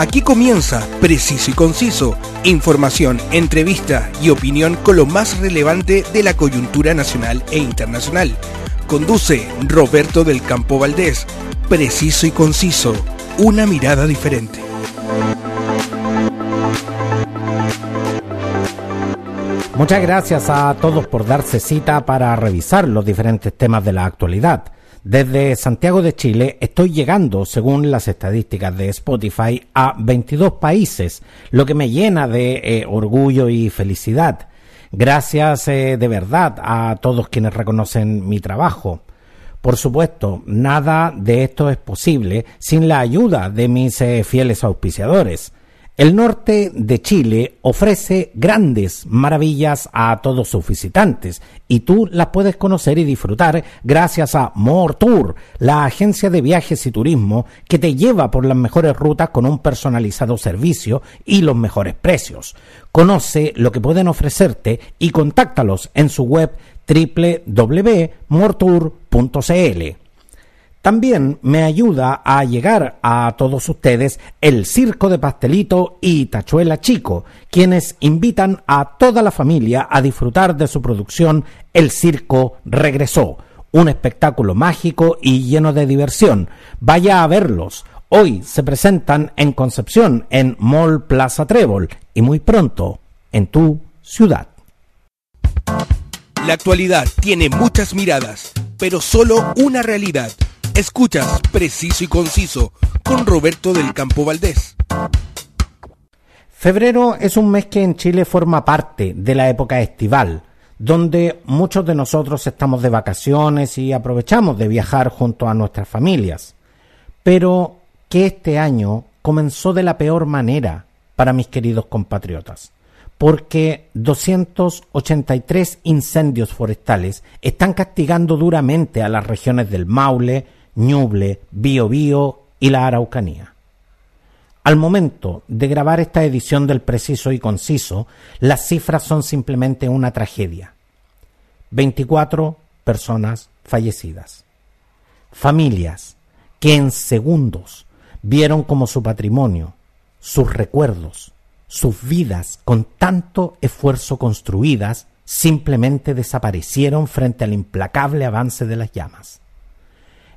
Aquí comienza Preciso y Conciso, información, entrevista y opinión con lo más relevante de la coyuntura nacional e internacional. Conduce Roberto del Campo Valdés. Preciso y Conciso, una mirada diferente. Muchas gracias a todos por darse cita para revisar los diferentes temas de la actualidad. Desde Santiago de Chile estoy llegando, según las estadísticas de Spotify, a 22 países, lo que me llena de eh, orgullo y felicidad. Gracias eh, de verdad a todos quienes reconocen mi trabajo. Por supuesto, nada de esto es posible sin la ayuda de mis eh, fieles auspiciadores. El norte de Chile ofrece grandes maravillas a todos sus visitantes y tú las puedes conocer y disfrutar gracias a More Tour, la agencia de viajes y turismo que te lleva por las mejores rutas con un personalizado servicio y los mejores precios. Conoce lo que pueden ofrecerte y contáctalos en su web www.mortour.cl. También me ayuda a llegar a todos ustedes el Circo de Pastelito y Tachuela Chico, quienes invitan a toda la familia a disfrutar de su producción El Circo Regresó, un espectáculo mágico y lleno de diversión. Vaya a verlos. Hoy se presentan en Concepción, en Mall Plaza Trébol, y muy pronto en tu ciudad. La actualidad tiene muchas miradas, pero solo una realidad Escuchas Preciso y Conciso con Roberto del Campo Valdés. Febrero es un mes que en Chile forma parte de la época estival, donde muchos de nosotros estamos de vacaciones y aprovechamos de viajar junto a nuestras familias. Pero que este año comenzó de la peor manera para mis queridos compatriotas, porque 283 incendios forestales están castigando duramente a las regiones del Maule, Ñuble, Biobío y la Araucanía. Al momento de grabar esta edición del Preciso y Conciso, las cifras son simplemente una tragedia. 24 personas fallecidas. Familias que en segundos vieron como su patrimonio, sus recuerdos, sus vidas con tanto esfuerzo construidas simplemente desaparecieron frente al implacable avance de las llamas.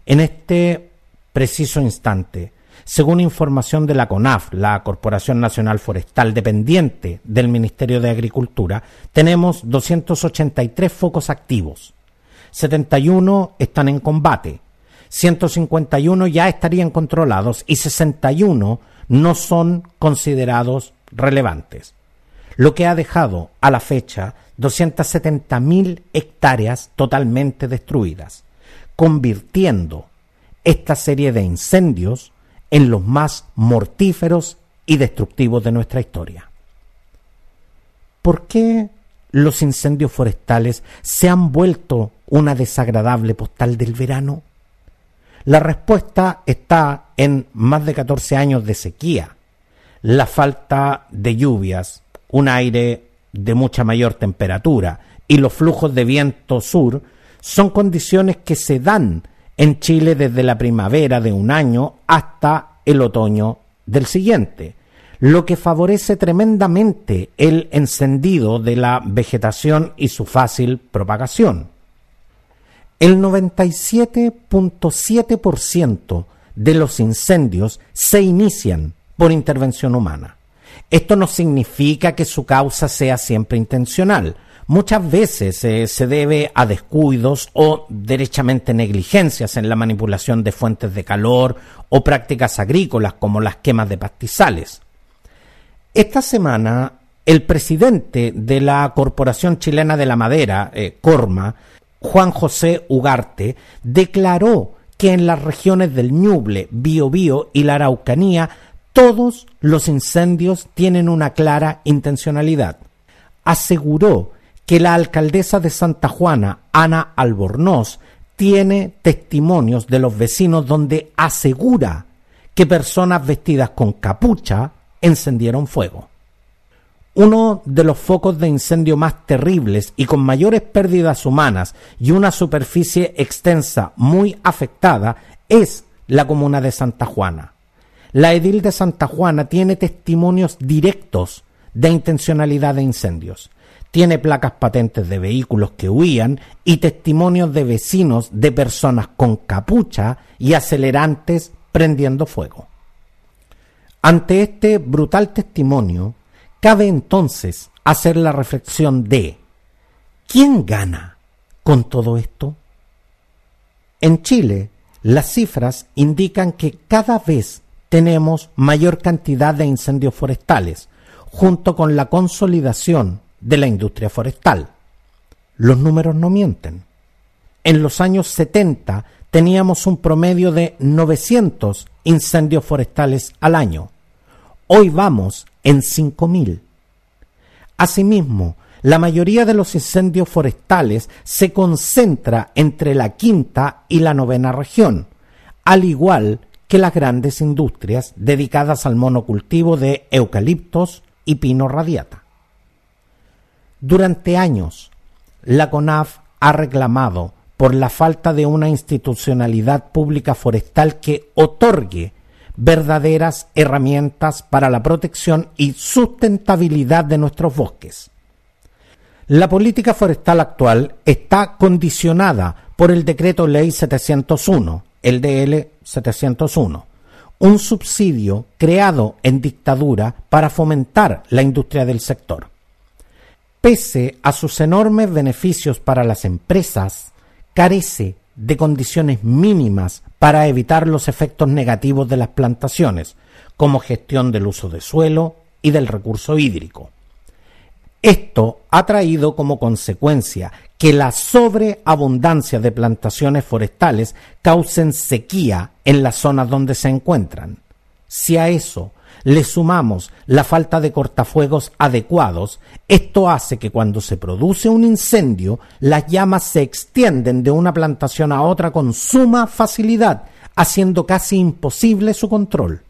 En este preciso instante, según información de la CONAF, la Corporación Nacional Forestal dependiente del Ministerio de Agricultura, tenemos 283 focos activos. 71 están en combate, 151 ya estarían controlados y 61 no son considerados relevantes, lo que ha dejado a la fecha 270.000 hectáreas totalmente destruidas convirtiendo esta serie de incendios en los más mortíferos y destructivos de nuestra historia. ¿Por qué los incendios forestales se han vuelto una desagradable postal del verano? La respuesta está en más de 14 años de sequía, la falta de lluvias, un aire de mucha mayor temperatura y los flujos de viento sur son condiciones que se dan en Chile desde la primavera de un año hasta el otoño del siguiente, lo que favorece tremendamente el encendido de la vegetación y su fácil propagación. El 97.7% de los incendios se inician por intervención humana. Esto no significa que su causa sea siempre intencional, muchas veces eh, se debe a descuidos o derechamente negligencias en la manipulación de fuentes de calor o prácticas agrícolas como las quemas de pastizales. Esta semana, el presidente de la Corporación Chilena de la Madera, eh, Corma, Juan José Ugarte, declaró que en las regiones del Ñuble, Biobío y la Araucanía todos los incendios tienen una clara intencionalidad. Aseguró que la alcaldesa de Santa Juana, Ana Albornoz, tiene testimonios de los vecinos donde asegura que personas vestidas con capucha encendieron fuego. Uno de los focos de incendio más terribles y con mayores pérdidas humanas y una superficie extensa muy afectada es la comuna de Santa Juana. la edil de Santa Juana tiene testimonios directos de intencionalidad de incendios. Tiene placas patentes de vehículos que huían y testimonios de vecinos de personas con capucha y acelerantes prendiendo fuego. Ante este brutal testimonio, cabe entonces hacer la reflexión de ¿quién gana con todo esto? En Chile, las cifras indican que cada vez tenemos mayor cantidad de incendios forestales, junto con la consolidación de la industria forestal. Los números no mienten. En los años 70 teníamos un promedio de 900 incendios forestales al año. Hoy vamos en 5.000. Asimismo, la mayoría de los incendios forestales se concentra entre la quinta y la novena región, al igual que las grandes industrias dedicadas al monocultivo de eucaliptos y pino radiata. Durante años, la CONAF ha reclamado por la falta de una institucionalidad pública forestal que otorgue verdaderas herramientas para la protección y sustentabilidad de nuestros bosques. La política forestal actual está condicionada por el decreto ley 701, el DL 701, un subsidio creado en dictadura para fomentar la industria del sector. Pese a sus enormes beneficios para las empresas, carece de condiciones mínimas para evitar los efectos negativos de las plantaciones, como gestión del uso de suelo y del recurso hídrico. Esto ha traído como consecuencia que la sobreabundancia de plantaciones forestales causen sequía en las zonas donde se encuentran. Si a eso le sumamos la falta de cortafuegos adecuados, esto hace que cuando se produce un incendio, las llamas se extienden de una plantación a otra con suma facilidad, haciendo casi imposible su control.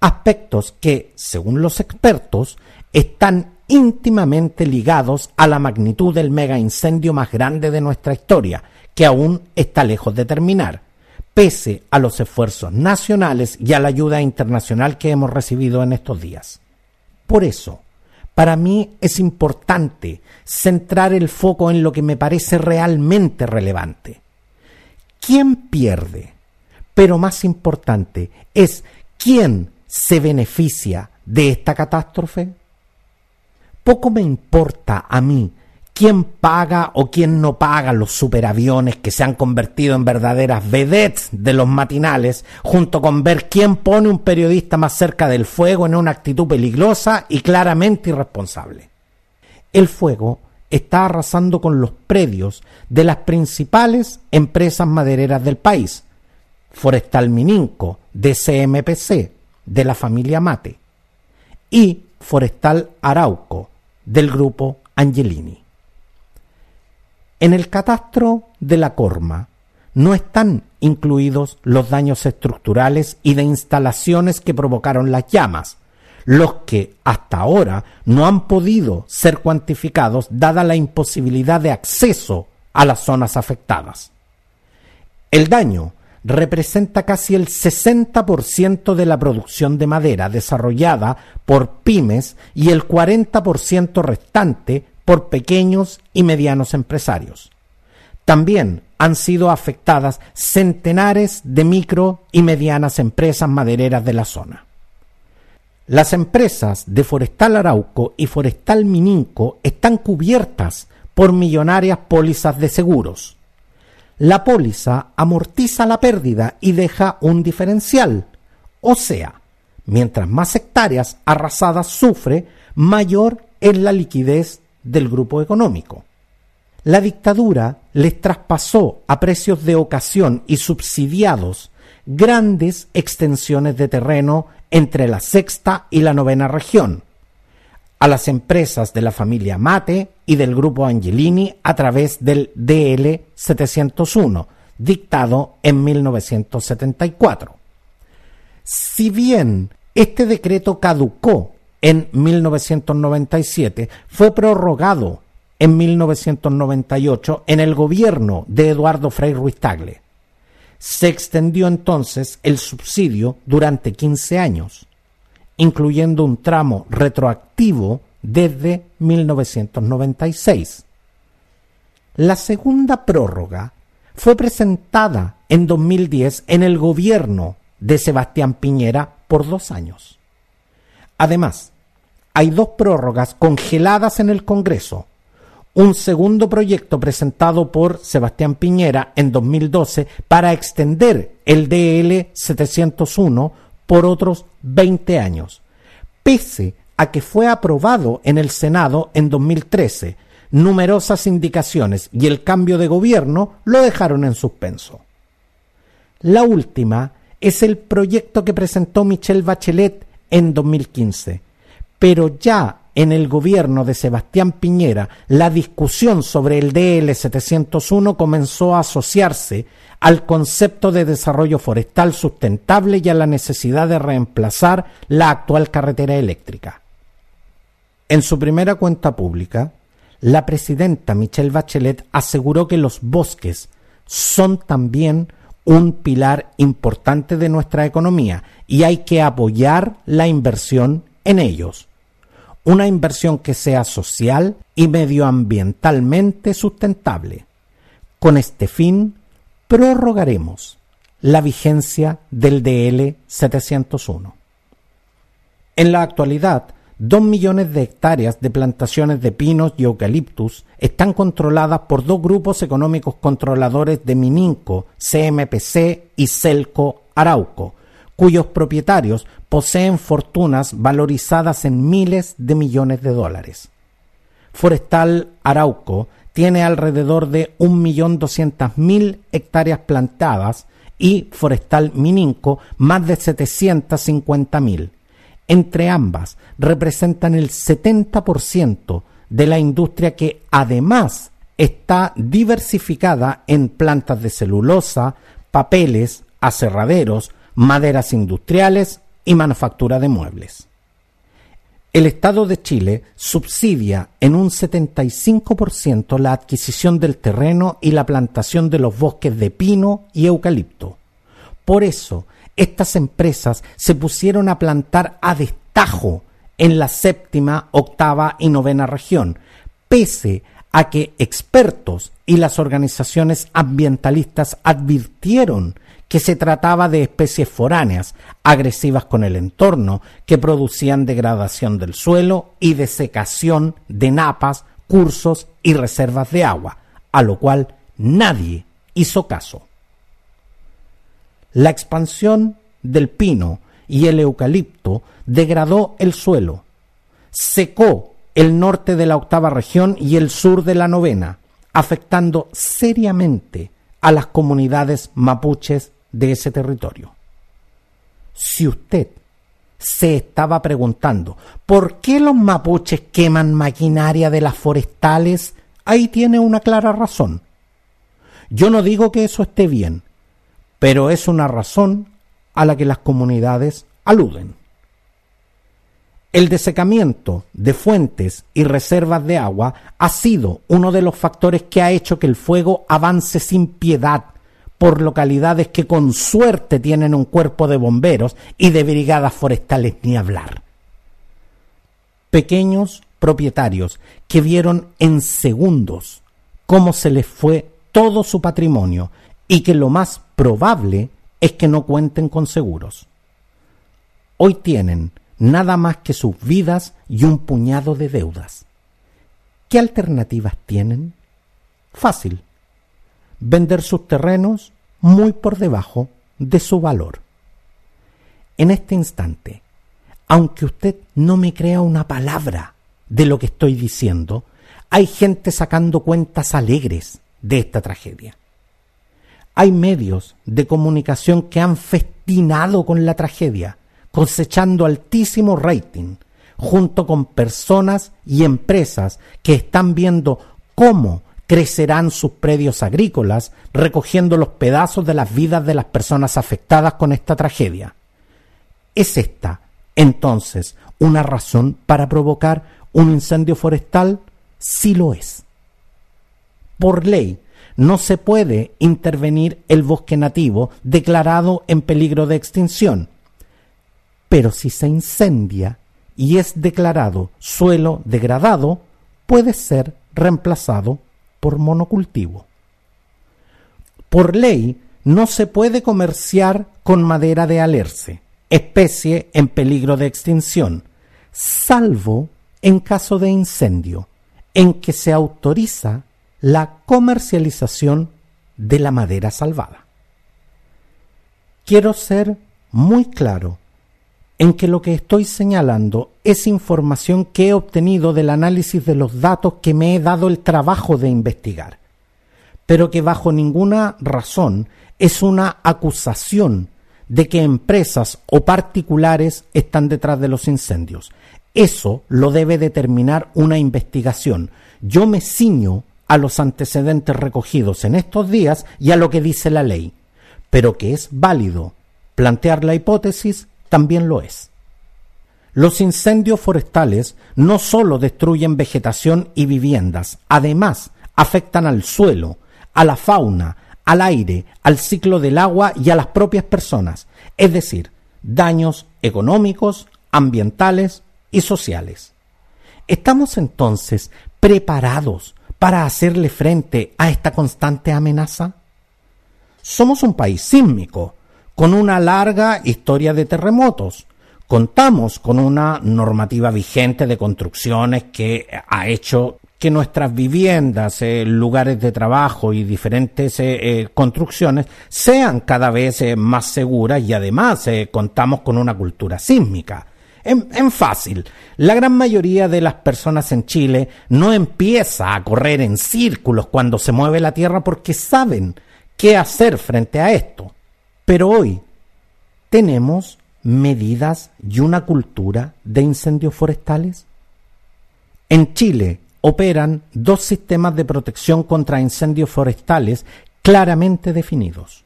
Aspectos que, según los expertos, están íntimamente ligados a la magnitud del mega incendio más grande de nuestra historia, que aún está lejos de terminar pese a los esfuerzos nacionales y a la ayuda internacional que hemos recibido en estos días. Por eso, para mí es importante centrar el foco en lo que me parece realmente relevante. ¿Quién pierde? Pero más importante es quién se beneficia de esta catástrofe. Poco me importa a mí quién paga o quién no paga los superaviones que se han convertido en verdaderas vedettes de los matinales, junto con ver quién pone un periodista más cerca del fuego en una actitud peligrosa y claramente irresponsable. El fuego está arrasando con los predios de las principales empresas madereras del país, Forestal Mininco, de CMPC, de la familia Mate, y Forestal Arauco, del grupo Angelini. En el catastro de la Corma no están incluidos los daños estructurales y de instalaciones que provocaron las llamas, los que hasta ahora no han podido ser cuantificados dada la imposibilidad de acceso a las zonas afectadas. El daño representa casi el 60% de la producción de madera desarrollada por pymes y el 40% restante por pequeños y medianos empresarios. También han sido afectadas centenares de micro y medianas empresas madereras de la zona. Las empresas de Forestal Arauco y Forestal Mininco están cubiertas por millonarias pólizas de seguros. La póliza amortiza la pérdida y deja un diferencial, o sea, mientras más hectáreas arrasadas sufre, mayor es la liquidez del grupo económico. La dictadura les traspasó a precios de ocasión y subsidiados grandes extensiones de terreno entre la sexta y la novena región, a las empresas de la familia Mate y del grupo Angelini a través del DL 701, dictado en 1974. Si bien este decreto caducó en 1997, fue prorrogado en 1998 en el gobierno de Eduardo Frei Ruiz Tagle. Se extendió entonces el subsidio durante 15 años, incluyendo un tramo retroactivo desde 1996. La segunda prórroga fue presentada en 2010 en el gobierno de Sebastián Piñera por dos años. Además, hay dos prórrogas congeladas en el Congreso. Un segundo proyecto presentado por Sebastián Piñera en 2012 para extender el DL 701 por otros 20 años, pese a que fue aprobado en el Senado en 2013 numerosas indicaciones y el cambio de gobierno lo dejaron en suspenso. La última es el proyecto que presentó Michelle Bachelet en 2015, pero ya en el gobierno de Sebastián Piñera la discusión sobre el DL 701 comenzó a asociarse al concepto de desarrollo forestal sustentable y a la necesidad de reemplazar la actual carretera eléctrica. En su primera cuenta pública, la presidenta Michelle Bachelet aseguró que los bosques son también un pilar importante de nuestra economía y hay que apoyar la inversión en ellos. Una inversión que sea social y medioambientalmente sustentable. Con este fin, prorrogaremos la vigencia del DL 701. En la actualidad, Dos millones de hectáreas de plantaciones de pinos y eucaliptus están controladas por dos grupos económicos controladores de Mininco, CMPC y Celco Arauco, cuyos propietarios poseen fortunas valorizadas en miles de millones de dólares. Forestal Arauco tiene alrededor de 1.200.000 hectáreas plantadas y Forestal Mininco más de 750.000 entre ambas representan el 70% de la industria que además está diversificada en plantas de celulosa, papeles, aserraderos, maderas industriales y manufactura de muebles. El Estado de Chile subsidia en un 75% la adquisición del terreno y la plantación de los bosques de pino y eucalipto. Por eso, estas empresas se pusieron a plantar a destajo en la séptima, octava y novena región, pese a que expertos y las organizaciones ambientalistas advirtieron que se trataba de especies foráneas, agresivas con el entorno, que producían degradación del suelo y desecación de napas, cursos y reservas de agua, a lo cual nadie hizo caso. La expansión del pino y el eucalipto degradó el suelo, secó el norte de la octava región y el sur de la novena, afectando seriamente a las comunidades mapuches de ese territorio. Si usted se estaba preguntando por qué los mapuches queman maquinaria de las forestales, ahí tiene una clara razón. Yo no digo que eso esté bien, pero es una razón a la que las comunidades aluden. El desecamiento de fuentes y reservas de agua ha sido uno de los factores que ha hecho que el fuego avance sin piedad por localidades que con suerte tienen un cuerpo de bomberos y de brigadas forestales ni hablar. Pequeños propietarios que vieron en segundos cómo se les fue todo su patrimonio y que lo más probable es que no cuenten con seguros. Hoy tienen nada más que sus vidas y un puñado de deudas. ¿Qué alternativas tienen? Fácil. Vender sus terrenos muy por debajo de su valor. En este instante, aunque usted no me crea una palabra de lo que estoy diciendo, hay gente sacando cuentas alegres de esta tragedia. Hay medios de comunicación que han festinado con la tragedia, cosechando altísimo rating, junto con personas y empresas que están viendo cómo crecerán sus predios agrícolas, recogiendo los pedazos de las vidas de las personas afectadas con esta tragedia. ¿Es esta, entonces, una razón para provocar un incendio forestal? Sí lo es. Por ley, no se puede intervenir el bosque nativo declarado en peligro de extinción. Pero si se incendia y es declarado suelo degradado, puede ser reemplazado por monocultivo. Por ley, no se puede comerciar con madera de alerce, especie en peligro de extinción, salvo en caso de incendio, en que se autoriza la comercialización de la madera salvada. Quiero ser muy claro en que lo que estoy señalando es información que he obtenido del análisis de los datos que me he dado el trabajo de investigar, pero que bajo ninguna razón es una acusación de que empresas o particulares están detrás de los incendios. Eso lo debe determinar una investigación. Yo me ciño a los antecedentes recogidos en estos días y a lo que dice la ley, pero que es válido plantear la hipótesis también lo es. Los incendios forestales no solo destruyen vegetación y viviendas, además afectan al suelo, a la fauna, al aire, al ciclo del agua y a las propias personas, es decir, daños económicos, ambientales y sociales. ¿Estamos entonces preparados para hacerle frente a esta constante amenaza? Somos un país sísmico, con una larga historia de terremotos. Contamos con una normativa vigente de construcciones que ha hecho que nuestras viviendas, eh, lugares de trabajo y diferentes eh, eh, construcciones sean cada vez más seguras y además contamos con una cultura sísmica. En, fácil, la gran mayoría de las personas en Chile no empieza a correr en círculos cuando se mueve la tierra porque saben qué hacer frente a esto. Pero hoy tenemos medidas y una cultura de incendios forestales. En Chile operan dos sistemas de protección contra incendios forestales claramente definidos.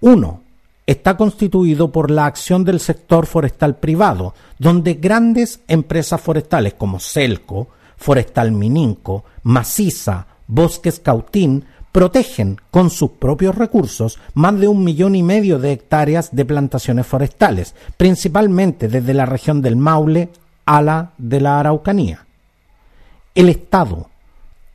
Uno está constituido por la acción del sector forestal privado, donde grandes empresas forestales como Celco, Forestal Mininco, Maciza, Bosques Cautín protegen con sus propios recursos más de un millón y medio de hectáreas de plantaciones forestales, principalmente desde la región del Maule a la de la Araucanía. El Estado,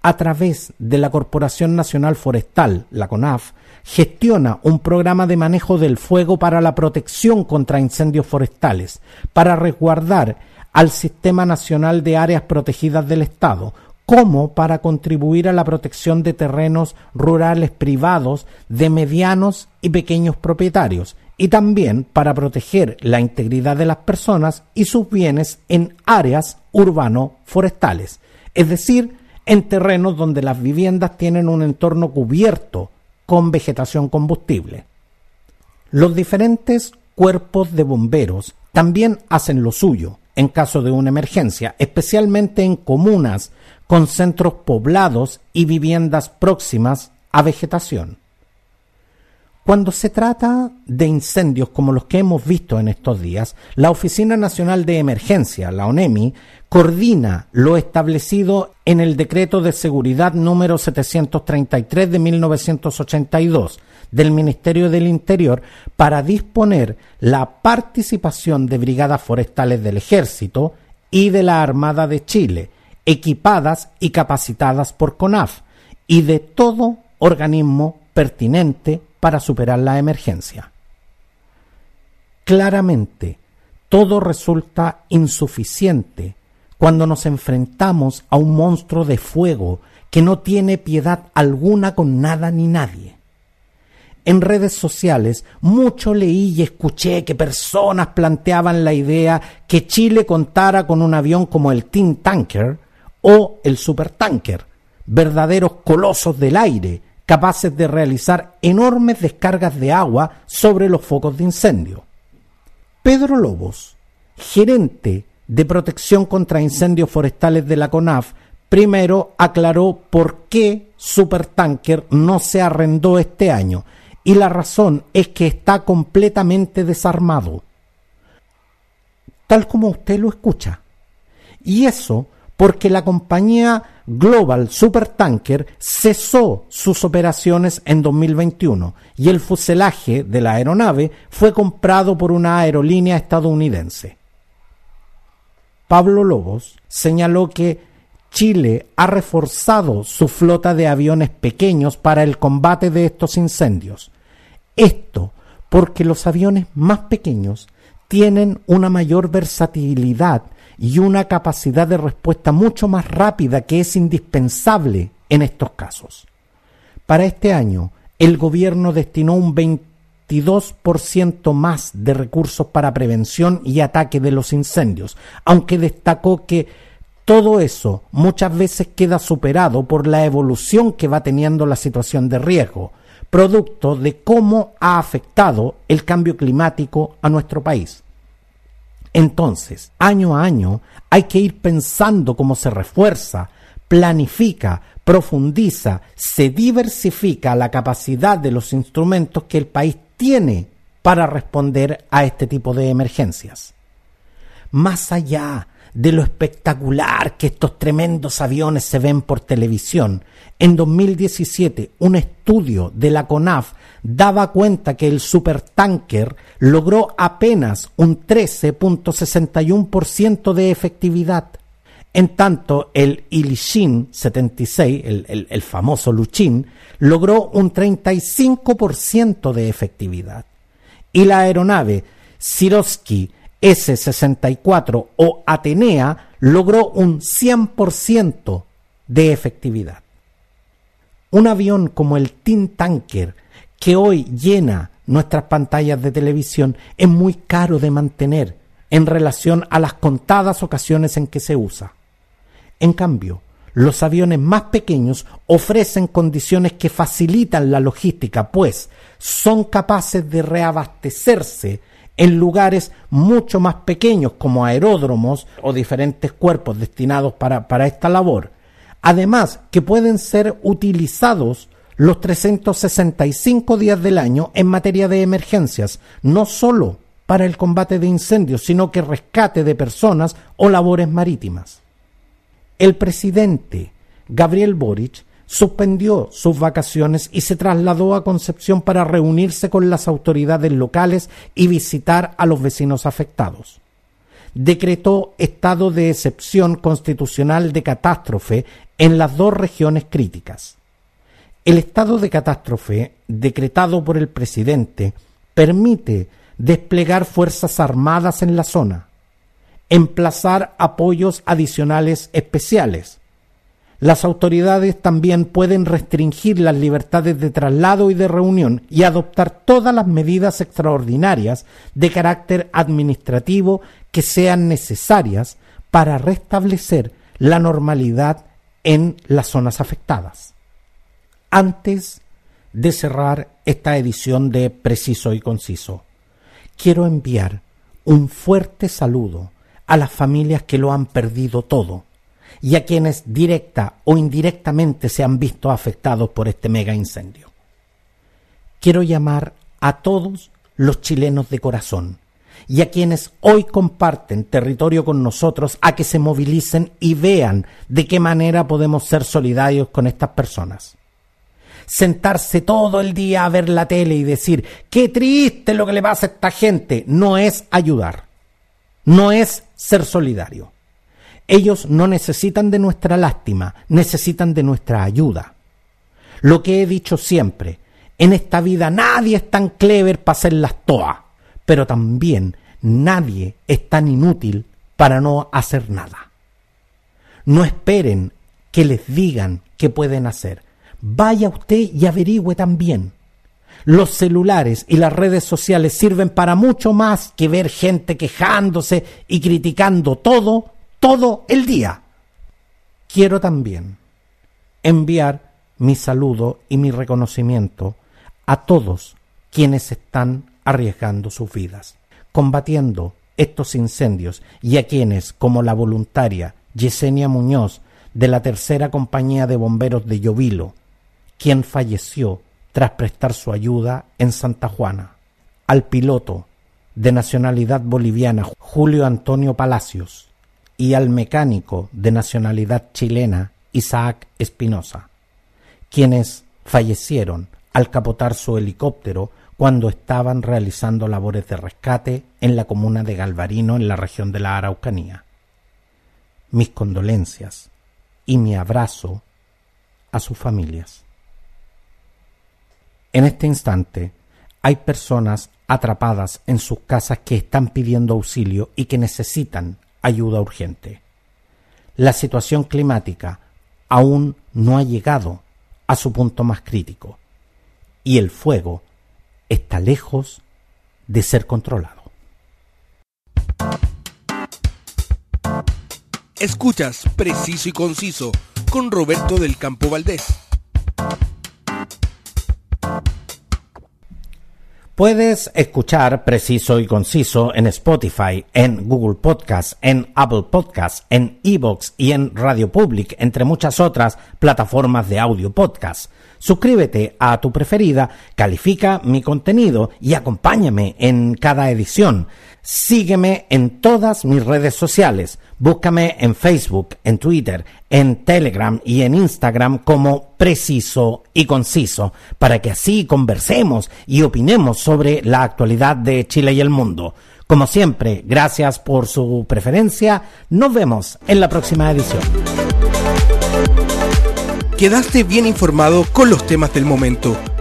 a través de la Corporación Nacional Forestal, la CONAF, gestiona un programa de manejo del fuego para la protección contra incendios forestales, para resguardar al Sistema Nacional de Áreas Protegidas del Estado, como para contribuir a la protección de terrenos rurales privados de medianos y pequeños propietarios y también para proteger la integridad de las personas y sus bienes en áreas urbano-forestales, es decir, en terrenos donde las viviendas tienen un entorno cubierto con vegetación combustible. Los diferentes cuerpos de bomberos también hacen lo suyo en caso de una emergencia, especialmente en comunas con centros poblados y viviendas próximas a vegetación. Cuando se trata de incendios como los que hemos visto en estos días, la Oficina Nacional de Emergencia, la ONEMI, coordina lo establecido en el Decreto de Seguridad número 733 de 1982 del Ministerio del Interior para disponer la participación de brigadas forestales del Ejército y de la Armada de Chile, equipadas y capacitadas por CONAF, y de todo organismo pertinente para superar la emergencia. Claramente, todo resulta insuficiente cuando nos enfrentamos a un monstruo de fuego que no tiene piedad alguna con nada ni nadie. En redes sociales mucho leí y escuché que personas planteaban la idea que Chile contara con un avión como el Team Tanker o el Supertanker, verdaderos colosos del aire capaces de realizar enormes descargas de agua sobre los focos de incendio. Pedro Lobos, gerente de protección contra incendios forestales de la CONAF, primero aclaró por qué Supertanker no se arrendó este año y la razón es que está completamente desarmado, tal como usted lo escucha. Y eso porque la compañía Global Supertanker cesó sus operaciones en 2021 y el fuselaje de la aeronave fue comprado por una aerolínea estadounidense. Pablo Lobos señaló que Chile ha reforzado su flota de aviones pequeños para el combate de estos incendios. Esto porque los aviones más pequeños tienen una mayor versatilidad y una capacidad de respuesta mucho más rápida que es indispensable en estos casos. Para este año, el gobierno destinó un 22% más de recursos para prevención y ataque de los incendios, aunque destacó que todo eso muchas veces queda superado por la evolución que va teniendo la situación de riesgo, producto de cómo ha afectado el cambio climático a nuestro país. Entonces, año a año hay que ir pensando cómo se refuerza, planifica, profundiza, se diversifica la capacidad de los instrumentos que el país tiene para responder a este tipo de emergencias. Más allá de lo espectacular que estos tremendos aviones se ven por televisión, en 2017 un estudio de la CONAF daba cuenta que el supertanker logró apenas un 13.61% de efectividad. En tanto, el Ilishin 76, el, el famoso Luchin, logró un 35% de efectividad. Y la aeronave Sirosky S64 o Atenea logró un 100% de efectividad. Un avión como el Tin Tanker, que hoy llena nuestras pantallas de televisión, es muy caro de mantener en relación a las contadas ocasiones en que se usa. En cambio, los aviones más pequeños ofrecen condiciones que facilitan la logística, pues son capaces de reabastecerse en lugares mucho más pequeños como aeródromos o diferentes cuerpos destinados para, para esta labor. Además, que pueden ser utilizados los 365 días del año en materia de emergencias, no solo para el combate de incendios, sino que rescate de personas o labores marítimas. El presidente Gabriel Boric suspendió sus vacaciones y se trasladó a Concepción para reunirse con las autoridades locales y visitar a los vecinos afectados. Decretó estado de excepción constitucional de catástrofe en las dos regiones críticas. El estado de catástrofe, decretado por el presidente, permite desplegar fuerzas armadas en la zona, emplazar apoyos adicionales especiales, las autoridades también pueden restringir las libertades de traslado y de reunión y adoptar todas las medidas extraordinarias de carácter administrativo que sean necesarias para restablecer la normalidad en las zonas afectadas. Antes de cerrar esta edición de Preciso y Conciso, quiero enviar un fuerte saludo a las familias que lo han perdido todo y a quienes directa o indirectamente se han visto afectados por este mega incendio. Quiero llamar a todos los chilenos de corazón y a quienes hoy comparten territorio con nosotros a que se movilicen y vean de qué manera podemos ser solidarios con estas personas. Sentarse todo el día a ver la tele y decir, qué triste lo que le pasa a esta gente, no es ayudar, no es ser solidario. Ellos no necesitan de nuestra lástima, necesitan de nuestra ayuda. Lo que he dicho siempre, en esta vida nadie es tan clever para hacer las toas, pero también nadie es tan inútil para no hacer nada. No esperen que les digan qué pueden hacer. Vaya usted y averigüe también. Los celulares y las redes sociales sirven para mucho más que ver gente quejándose y criticando todo todo el día. Quiero también enviar mi saludo y mi reconocimiento a todos quienes están arriesgando sus vidas, combatiendo estos incendios y a quienes, como la voluntaria Yesenia Muñoz de la tercera compañía de bomberos de Llovilo, quien falleció tras prestar su ayuda en Santa Juana, al piloto de nacionalidad boliviana Julio Antonio Palacios, y al mecánico de nacionalidad chilena Isaac Espinosa, quienes fallecieron al capotar su helicóptero cuando estaban realizando labores de rescate en la comuna de Galvarino en la región de la Araucanía. Mis condolencias y mi abrazo a sus familias. En este instante hay personas atrapadas en sus casas que están pidiendo auxilio y que necesitan ayuda urgente. La situación climática aún no ha llegado a su punto más crítico y el fuego está lejos de ser controlado. Escuchas Preciso y Conciso con Roberto del Campo Valdés. Puedes escuchar preciso y conciso en Spotify, en Google Podcast, en Apple Podcast, en Evox y en Radio Public, entre muchas otras plataformas de audio podcast. Suscríbete a tu preferida, califica mi contenido y acompáñame en cada edición. Sígueme en todas mis redes sociales. Búscame en Facebook, en Twitter, en Telegram y en Instagram como preciso y conciso, para que así conversemos y opinemos sobre la actualidad de Chile y el mundo. Como siempre, gracias por su preferencia. Nos vemos en la próxima edición. Quedaste bien informado con los temas del momento